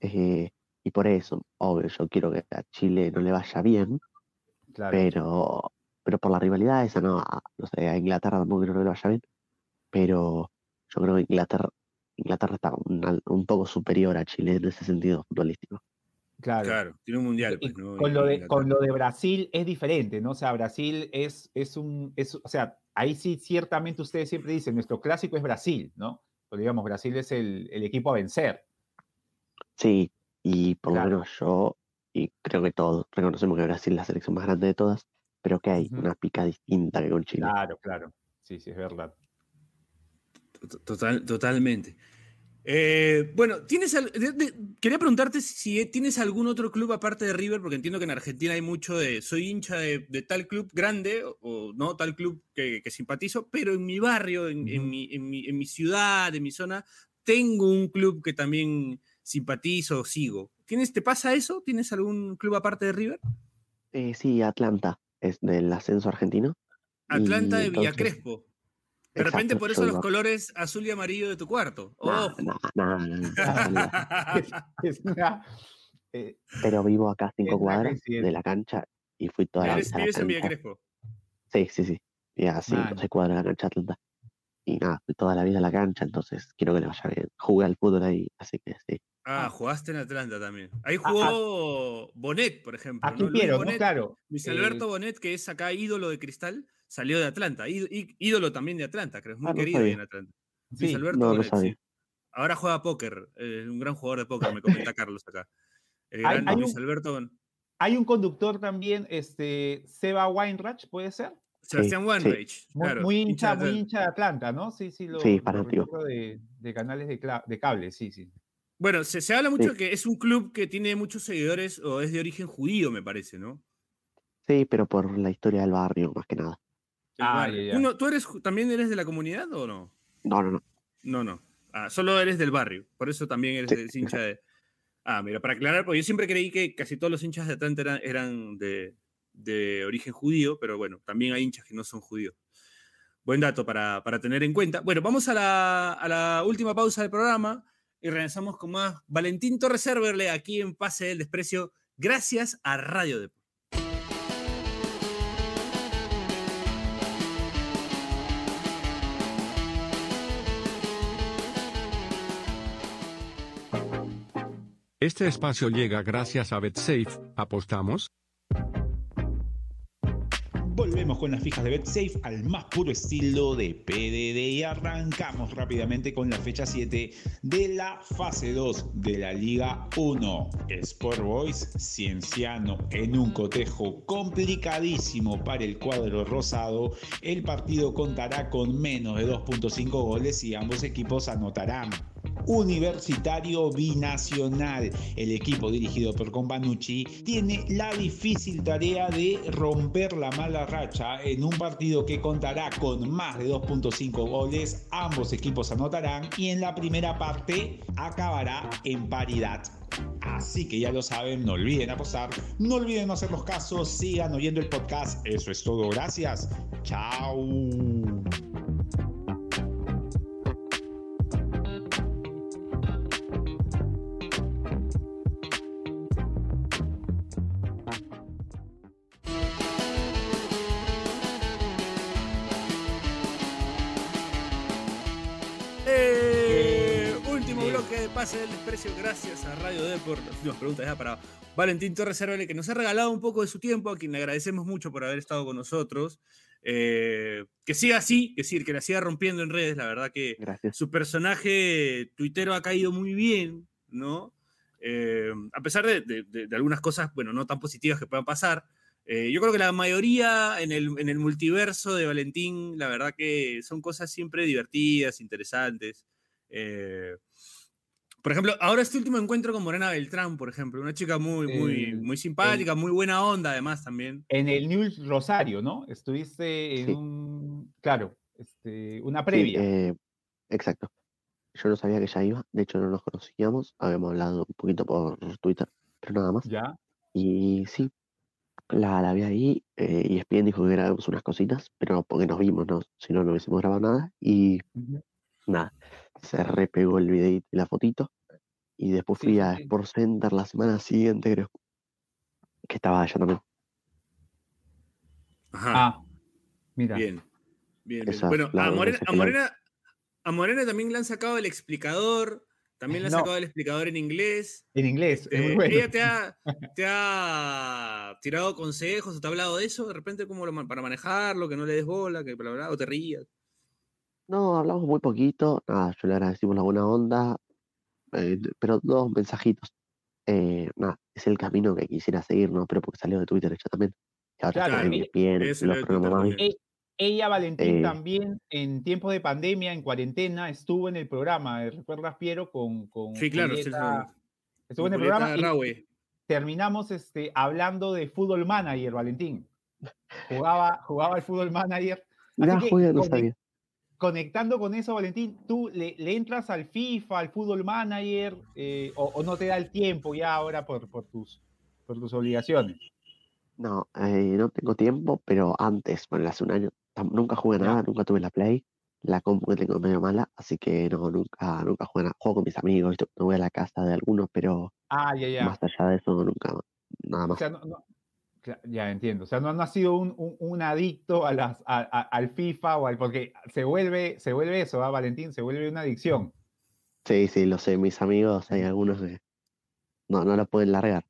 Eh, y por eso, obvio, yo quiero que a Chile no le vaya bien, pero, pero por la rivalidad esa, no, no sé, a Inglaterra tampoco quiero que le vaya bien, pero yo creo que Inglaterra, Inglaterra está un, poco superior a Chile en ese sentido futbolístico. Claro. tiene un mundial. Pues, con, lo de, con lo de Brasil es diferente, ¿no? O sea, Brasil es, es un, o sea, ahí sí ciertamente ustedes siempre dicen, nuestro clásico es Brasil, ¿no? Pues digamos, Brasil es el, equipo a vencer. Sí, y por lo menos yo, y creo que todos, reconocemos que Brasil es la selección más grande de todas, pero que hay una pica distinta que con Chile. Claro, claro. Sí, sí, es verdad. Total, totalmente. Eh, bueno, ¿tienes quería preguntarte si tienes algún otro club aparte de River, porque entiendo que en Argentina hay mucho de soy hincha de, tal club grande o, no tal club que, simpatizo, pero en mi barrio, en, mi, en, mi, ciudad, en mi zona, tengo un club que también simpatizo o sigo. ¿Tienes, ¿Te pasa eso? ¿Tienes algún club aparte de River? Eh, sí, Atlanta, es del ascenso argentino. Atlanta de Villa De repente por eso los colores azul y amarillo de tu cuarto. No, no, no, Pero vivo acá a cinco cuadras de la cancha y fui toda la vida. ¿Vives en Villa Crespo? Sí, sí, sí. Y a cinco, seis cuadras de la cancha Atlanta. Y nada, fui toda la vida a la cancha, entonces quiero que le vaya bien. Jugué al fútbol ahí, así que sí. Ah, jugaste en Atlanta también. Ahí jugó Bonet, por ejemplo. Aquí quiero, claro. Luis Alberto eh, Bonet, que es acá ídolo de cristal, salió de Atlanta. ídolo también de Atlanta, creo. Es muy ah, querido en Atlanta. Luis Alberto Bonet, sí. Ahora juega póker. Es un gran jugador de póker, me comenta Carlos acá. El gran hay, Luis Alberto. Hay un conductor también, este, Seba Weinreich, ¿puede ser? Sebastián Weinreich. Claro, muy, hincha, muy hincha de Atlanta, ¿no? Sí, sí, lo, sí, de, de, canales de, de cable, sí, sí. Bueno, se, habla mucho de que es un club que tiene muchos seguidores o es de origen judío, me parece, ¿no? Sí, pero por la historia del barrio, más que nada. Ah, ¿Tú eres, también eres de la comunidad o no? No, no, no. No, no. Ah, solo eres del barrio. Por eso también eres hincha de. Ah, mira, para aclarar, porque yo siempre creí que casi todos los hinchas de Atlanta eran, de, origen judío, pero bueno, también hay hinchas que no son judíos. Buen dato para, tener en cuenta. Bueno, vamos a la, a la última pausa del programa y regresamos con más Valentín Torres Serverle aquí en Pase del Desprecio, gracias a Radio Deportes. Este espacio llega gracias a BetSafe. ¿Apostamos? Volvemos con las fijas de BetSafe al más puro estilo de PDD y arrancamos rápidamente con la fecha 7 de la fase 2 de la Liga 1. Sport Boys Cienciano en un cotejo complicadísimo para el cuadro rosado. El partido contará con menos de 2.5 goles y ambos equipos anotarán Universitario Binacional. El equipo dirigido por Companucci tiene la difícil tarea de romper la mala racha en un partido que contará con más de 2.5 goles. Ambos equipos anotarán y en la primera parte acabará en paridad. Así que ya lo saben, no olviden apostar, no olviden hacer los casos, sigan oyendo el podcast. Eso es todo, gracias. Chao. Pase del desprecio gracias a Radio Deport. Las últimas preguntas ya para Valentín Torres Cervele, que nos ha regalado un poco de su tiempo, a quien le agradecemos mucho por haber estado con nosotros. Eh, que siga así, que decir, que la siga rompiendo en redes. La verdad que Gracias. su personaje tuitero ha caído muy bien, ¿no? Eh, a pesar de, de- de- de algunas cosas, bueno, no tan positivas que puedan pasar. eh, yo creo que la mayoría en el, en el multiverso de Valentín, la verdad que son cosas siempre divertidas, interesantes. Eh, por ejemplo, ahora este último encuentro con Morena Beltrán, por ejemplo, una chica muy, muy, El- muy simpática, muy buena onda además también. En el News Rosario, ¿no? Estuviste en Sí. un, claro, este, una Sí, previa. eh, exacto. Yo no sabía que ella iba, de hecho no nos conocíamos, habíamos hablado un poquito por Twitter, pero nada más. Ya. Y sí, la, la vi ahí eh, y ESPN dijo que grabamos unas cositas, pero porque nos vimos, ¿no? Si no, no hubiésemos grabado nada. Y nada, se repegó el videito y la fotito. Y después fui sí, a sí. Sports Center la semana siguiente, creo. Que estaba allá también. Ajá. Ah, mira. Bien. Bien, bien. Bueno, a Morena, a, Morena, a Morena también le han sacado el explicador. También le han No. sacado el explicador en inglés. En inglés, es muy Eh, bueno. ¿Ella te ha, te ha tirado consejos o te ha hablado de eso? De repente, como para manejarlo, que no le des bola, que bla, bla, o te rías. No, hablamos muy poquito. Nada, yo le agradecimos la buena onda. eh, pero dos mensajitos. Eh, nada, es el camino que quisiera seguir, ¿no? Pero porque salió de Twitter ella también. Y ahora Claro, está en ella- ESPN, ese en los programas. E- Ella, Valentín, Eh. también en tiempos de pandemia, en cuarentena, estuvo en el programa, ¿recuerdas, Piero? Con, con Sí, claro, sí, Julieta- sí. Estuvo en el Julieta programa y terminamos este, hablando de fútbol manager, Valentín. Jugaba, jugaba el fútbol manager. Así Mirá, que juega, no sabía. Conectando con eso, Valentín, ¿tú le, le entras al FIFA, al fútbol manager, eh, o, o no te da el tiempo ya ahora por, por, tus, por tus obligaciones? No, eh, no tengo tiempo, pero antes, bueno, hace un año, nunca jugué nada, nunca tuve la Play. La compu que tengo medio mala, así que no, nunca, nunca jugué nada. Juego con mis amigos, no voy a la casa de algunos, pero Ah, más allá de eso, nunca, nada O más. sea, no, no- cla- ya entiendo. O sea, no, no has sido un, un- un adicto a las, a- a- al FIFA o al. Porque se vuelve, se vuelve eso, ¿ah, Valentín? Se vuelve una adicción. Sí, sí, lo sé, mis amigos, hay algunos que no, no lo pueden largar.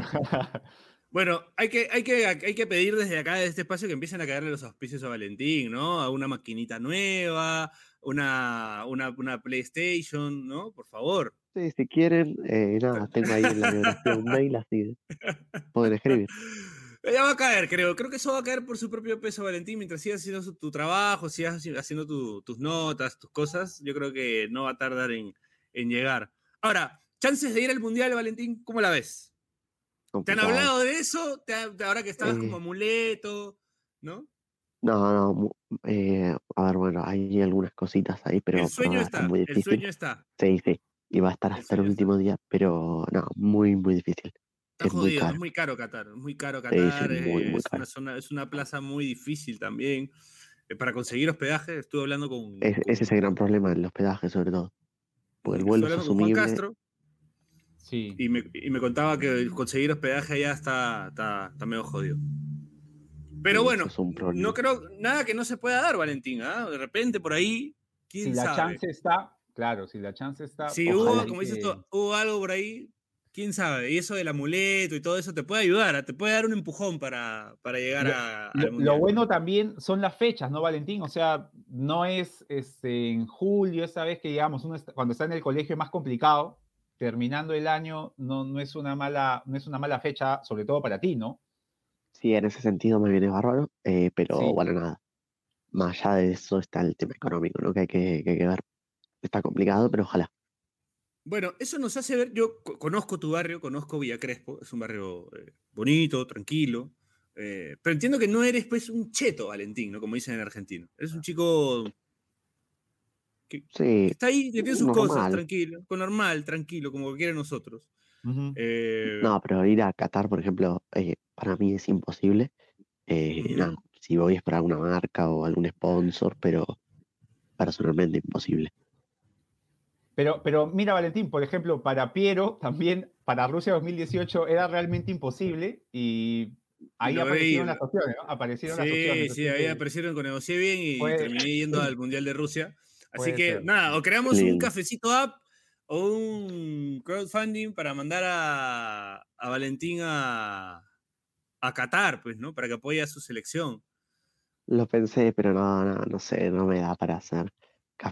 Bueno, hay que, hay, que, hay que pedir desde acá, desde este espacio, que empiecen a caerle los auspicios a Valentín, ¿no? A una maquinita nueva, una, una, una PlayStation, ¿no? Por favor. Sí, si quieren, eh, nada, tengo ahí en la biografía un mail, así pueden escribir. Ya va a caer, creo. Creo que eso va a caer por su propio peso, Valentín. Mientras sigas haciendo tu trabajo, sigas haci- haciendo tu- tus notas, tus cosas, yo creo que no va a tardar en, en llegar. Ahora, chances de ir al Mundial, Valentín, ¿cómo la ves? ¿Te han hablado de eso? ¿Te ha- ahora que estabas como Eh. amuleto, ¿no? No, no, eh, a ver, bueno, hay algunas cositas ahí, pero, el sueño nada, está, muy el sueño está. Sí, sí, y va a estar hasta el último día, pero no, muy, muy difícil. Está Es muy jodido, es caro. muy caro Qatar, es muy caro Sí, sí, Qatar, muy, eh, muy es, una zona, es una plaza muy difícil también. eh, para conseguir hospedaje, estuve hablando con... Es- con- ese es el gran problema, el hospedaje sobre todo. Porque el estuve vuelo es hablando con Juan asumible. Castro Sí. y me, y me contaba que conseguir hospedaje allá está, está, está medio jodido. Pero Sí, bueno, es no creo, nada que no se pueda dar, Valentín, ¿ah? De repente por ahí, quién Si la chance está, claro, si la chance está. Si hubo, como dices tú, hubo algo por ahí, quién sabe. Y eso del amuleto y todo eso te puede ayudar, te puede dar un empujón para, para llegar a, al Lo, lo bueno también son las fechas, ¿no, Valentín? O sea, no es este, en julio, esa vez que digamos, uno está- cuando está en el colegio es más complicado, terminando el año no, no, es una mala, no es una mala fecha, sobre todo para ti, ¿no? Sí, en ese sentido me viene bárbaro, eh, pero Sí. bueno, nada. Más allá de eso está el tema económico, ¿no? Que hay que, que hay que ver. Está complicado, pero ojalá. Bueno, eso nos hace ver, yo co- conozco tu barrio, conozco Villa Crespo, es un barrio eh, bonito, tranquilo, eh, pero entiendo que no eres pues un cheto, Valentín, ¿no? Como dicen en argentino. Eres un chico que Sí, está ahí, que tiene sus cosas, tranquilo, con normal, tranquilo, como cualquiera de nosotros. Eh, No, pero ir a Qatar, por ejemplo, eh, para mí es imposible. Eh, si voy es para alguna marca o algún sponsor, pero personalmente imposible. Pero, pero mira, Valentín, por ejemplo, para Piero, también para Rusia 2018 era realmente imposible y ahí aparecieron las opciones, ¿no? Aparecieron las Sí, opciones. sí, así ahí que- aparecieron, negocié bien y terminé yendo al Mundial de Rusia. Así Puede que ser. nada, o creamos un cafecito app o un crowdfunding para mandar a, a Valentín a, a Qatar, pues, ¿no? Para que apoye a su selección. Lo pensé, pero no, no, no sé, no me da para hacer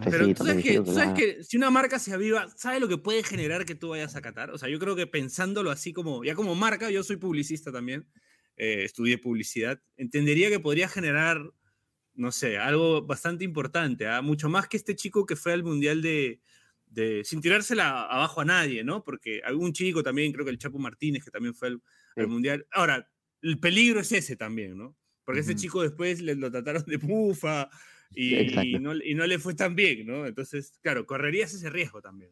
Pero cafecito. tú me sabes, que, tú sabes que si una marca se aviva, ¿sabe lo que puede generar que tú vayas a Qatar? O sea, yo creo que pensándolo así como, ya como marca, yo soy publicista también, eh, estudié publicidad, entendería que podría generar, no sé, algo bastante importante, ¿ah? mucho más que este chico que fue al Mundial de, de- sin tirársela abajo a nadie, ¿no? Porque algún chico también, creo que el Chapo Martínez, que también fue al, al Sí. Mundial. Ahora, el peligro es ese también, ¿no? Porque ese Ujú. chico después le, lo trataron de pufa y, no, y no le fue tan bien, ¿no? Entonces, claro, correrías ese riesgo también.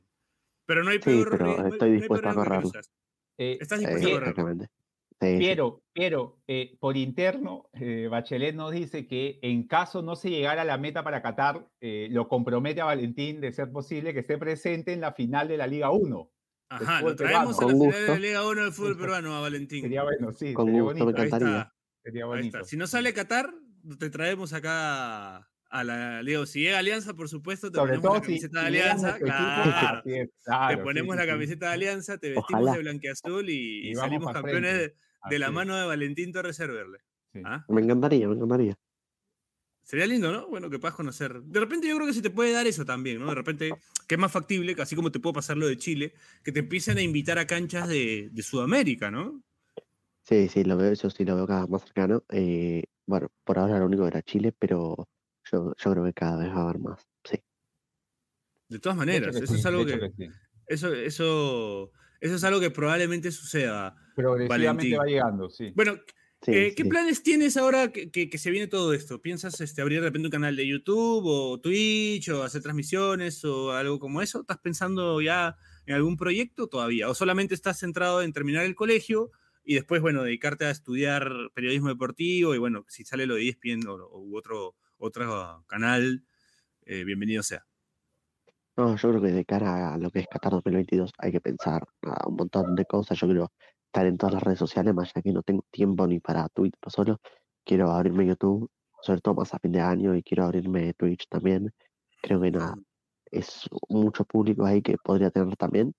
Pero no hay Sí, peor pero rie- no hay- estoy no dispuesto peor a riesgo que correrlo. Eh, Estás Eh, dispuesto a correrlo. Sí, sí. Piero, Piero, eh, por interno, eh, Bachelet nos dice que en caso no se llegara a la meta para Qatar, eh, lo compromete a Valentín de ser posible que esté presente en la final de la Liga 1. Ajá, lo traemos a la Con final de la. Liga 1 del fútbol peruano a Valentín. Sería bueno, sí, Con sería gusto, me bonito. Ahí encantaría. está, Sería ahí bonito. está. Si no sale Qatar, te traemos acá a la Liga. Si llega Alianza, por supuesto, te Sobre ponemos la si, camiseta de Alianza. Claro. te ponemos sí, la camiseta de Alianza, te vestimos Ojalá. de blanquiazul y, Y y salimos campeones de, de la mano de Valentín Torres Cerverle. Sí. ¿Ah? Me encantaría, me encantaría. Sería lindo, ¿no? Bueno, que puedas conocer. De repente yo creo que se te puede dar eso también, ¿no? De repente, que es más factible, que así como te puedo pasar lo de Chile, que te empiecen a invitar a canchas de, de Sudamérica, ¿no? Sí, sí, lo veo, eso sí lo veo cada vez más cercano. Eh, bueno, por ahora lo único era Chile, pero yo, yo creo que cada vez va a haber más. Sí. De todas maneras, eso sí, es algo que, hecho que sí. eso, eso, eso es algo que probablemente suceda. Progresivamente Valentín. va llegando, sí. Bueno, Sí, eh, ¿qué sí. planes tienes ahora que, que- que se viene todo esto? ¿Piensas este, abrir de repente un canal de YouTube o Twitch o hacer transmisiones o algo como eso? ¿Estás pensando ya en algún proyecto todavía? ¿O solamente estás centrado en terminar el colegio y después, bueno, dedicarte a estudiar periodismo deportivo y bueno, si sale lo de ESPN o, o u otro, otro canal, eh, bienvenido sea. No, yo creo que de cara a lo que es Qatar 2022 hay que pensar nada, un montón de cosas. Yo quiero estar en todas las redes sociales, más ya que no tengo tiempo ni para Twitter solo. Quiero abrirme YouTube, sobre todo más a fin de año, y quiero abrirme Twitch también. Creo que nada, es mucho público ahí que podría tener también.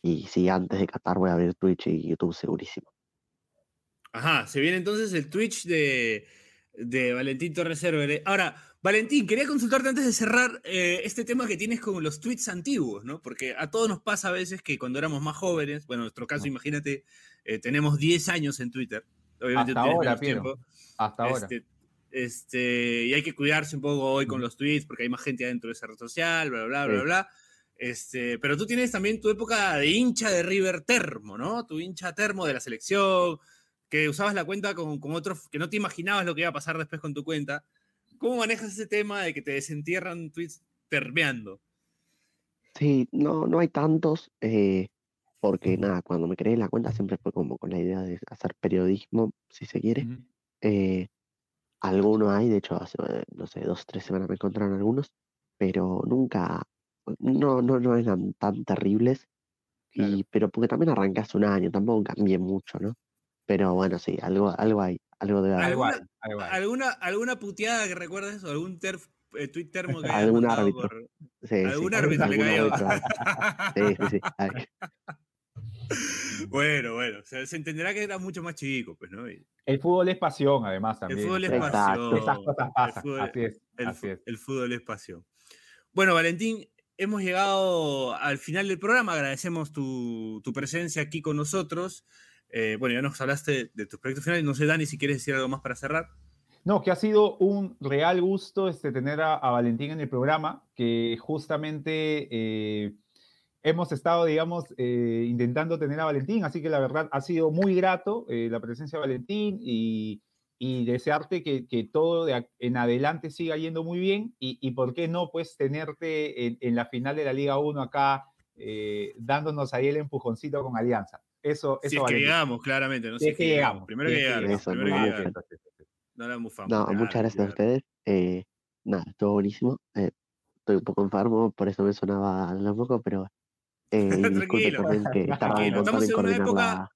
Y sí, antes de Qatar voy a abrir Twitch y YouTube segurísimo. Ajá, se viene entonces el Twitch de, de Valentín Torres Cervere. Ahora, Valentín, quería consultarte antes de cerrar eh, este tema que tienes con los tweets antiguos, ¿no? Porque a todos nos pasa a veces que cuando éramos más jóvenes, bueno, en nuestro caso, imagínate, eh, tenemos 10 años en Twitter. Obviamente Hasta ahora, Piero. Hasta ahora. Este, este, y hay que cuidarse un poco hoy con los tweets porque hay más gente adentro de esa red social, bla, bla, bla, bla, Sí. bla. Este, pero tú tienes también tu época de hincha de River Termo, ¿no? Tu hincha termo de la selección, que usabas la cuenta con, con otros, que no te imaginabas lo que iba a pasar después con tu cuenta. ¿Cómo manejas ese tema de que te desentierran tweets termeando? Sí, no, no hay tantos, eh, porque nada, cuando me creé la cuenta siempre fue como con la idea de hacer periodismo, si se quiere. Eh, algunos hay, de hecho, hace, eh, no sé, dos o tres semanas me encontraron algunos, pero nunca, no, no, no eran tan terribles, Claro. y, pero porque también arranqué hace un año, tampoco cambié mucho, ¿no? Pero bueno, sí, algo, algo hay, algo hay, ¿Alguna- algo hay. ¿Alguna, ¿Alguna puteada que recuerdes o algún ter, eh, tweet termo que Algún mandado árbitro. por- Sí, sí, algún árbitro le algún cayó? árbitro hay. Sí, sí, sí. hay. Bueno, bueno, se, se entenderá que era mucho más chico, pues, ¿no? Y El fútbol es pasión, además, el también. fútbol es Exacto. pasión. Esas cosas el pasan, fútbol- así es, el, así es. el fútbol es pasión. Bueno, Valentín, hemos llegado al final del programa. Agradecemos tu, tu presencia aquí con nosotros. Eh, bueno, ya nos hablaste de tus proyectos finales. No sé, Dani, si quieres decir algo más para cerrar. No, que ha sido un real gusto este, tener a, Valentín en el programa, que justamente eh, hemos estado, digamos, eh, intentando tener a Valentín, así que la verdad ha sido muy grato la presencia de Valentín y, desearte que, todo en adelante siga yendo muy bien y, por qué no, pues, tenerte en, en la final de la Liga 1 acá, dándonos ahí el empujoncito con Alianza. Eso, eso Si es que Valentín. llegamos, claramente. ¿no? Si es que llegamos. Primero si que que llegamos. Eso, Primero que bien. No la mufamos. No, claro, muchas gracias a claro. ustedes. Eh, nada, estuvo buenísimo. Eh, estoy un poco enfermo, por eso me sonaba un poco, pero eh, Tranquilo, también que tranquilo. Estamos en una época la-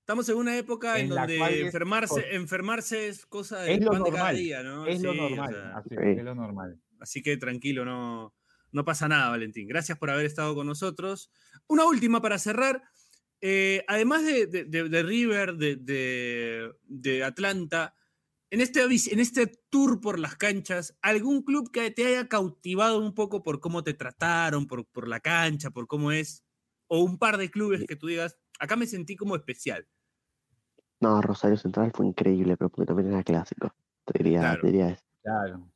Estamos en una época en, En la donde cual es enfermarse, enfermarse es cosa de Es lo pan de cada normal, día, ¿no? Es lo Sí, o normal, sea, así, Sí. es lo normal. así que tranquilo, no, No pasa nada, Valentín. Gracias por haber estado con nosotros. Una última para cerrar. Eh, además de, de, River, de, de, Atlanta, en este, en este tour por las canchas, ¿algún club que te haya cautivado un poco por cómo te trataron, por, por la cancha, por cómo es? O un par de clubes que tú digas, acá me sentí como especial. No, Rosario Central fue increíble, pero porque también era clásico. Te diría, claro. diría eso. Claro.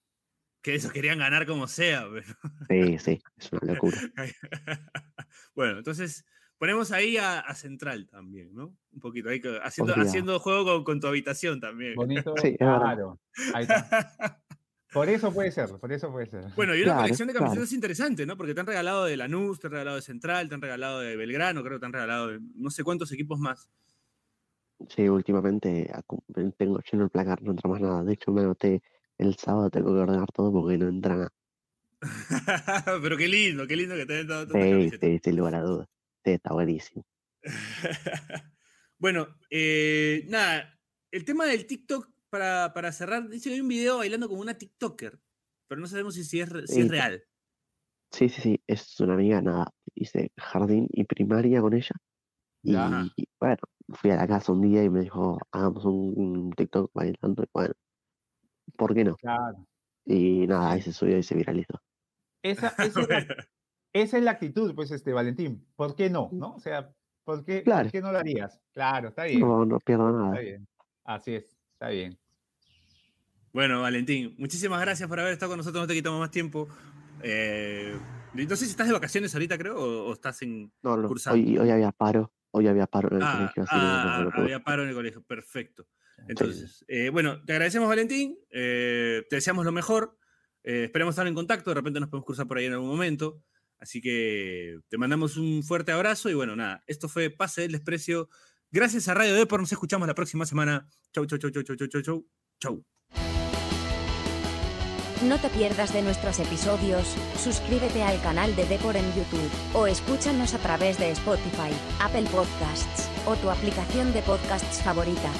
Que esos querían ganar como sea. Sí, sí, es una locura. bueno, entonces ponemos ahí a, Central también, ¿no? Un poquito, ahí, haciendo, haciendo juego con, tu habitación también. Bonito, sí, claro. Ahí está. Por eso puede ser, por eso puede ser. Bueno, y una colección de camisetas interesante, ¿no? Porque te han regalado de Lanús, te han regalado de Central, te han regalado de Belgrano, creo que te han regalado de no sé cuántos equipos más. Sí, últimamente tengo lleno el placar, no entra más nada. De hecho, me anoté el sábado, tengo que ordenar todo porque no entra nada. Pero qué lindo, qué lindo que te den todo. Sí, sí, sin lugar a dudas. Sí, está buenísimo. bueno, eh, nada, el tema del TikTok, para, para cerrar, dice que hay un video bailando como una TikToker, pero no sabemos si, si, es, si es real. Sí, sí, sí, es una amiga, nada, hice jardín y primaria con ella. Y, bueno, fui a la casa un día y me dijo, hagamos un, TikTok bailando. Y bueno, ¿por qué no? Claro. Y nada, ahí se subió y se viralizó. Esa, esa, es, la, actitud, pues, este, Valentín. ¿Por qué no? ¿No? O sea, ¿por qué, ¿por qué no lo harías? Claro, está bien. No, no pierdo nada. Está bien. Así es, está bien. Bueno, Valentín, muchísimas gracias por haber estado con nosotros. No te quitamos más tiempo. Eh, no sé si estás de vacaciones ahorita, creo, o, estás en no, no, Hoy, hoy había paro. Hoy había paro en el ah, colegio. Ah, había paro en el colegio, perfecto. Entonces, eh, bueno, te agradecemos, Valentín. Eh, te deseamos lo mejor. Eh, esperemos estar en contacto. De repente nos podemos cruzar por ahí en algún momento. Así que te mandamos un fuerte abrazo. Y bueno, nada, esto fue Pase del Desprecio. Gracias a Radio Depor. Nos escuchamos la próxima semana. Chau, chau, chau, chau, chau, chau, chau. Chau. No te pierdas de nuestros episodios, suscríbete al canal de Depor en YouTube, o escúchanos a través de Spotify, Apple Podcasts, o tu aplicación de podcasts favorita.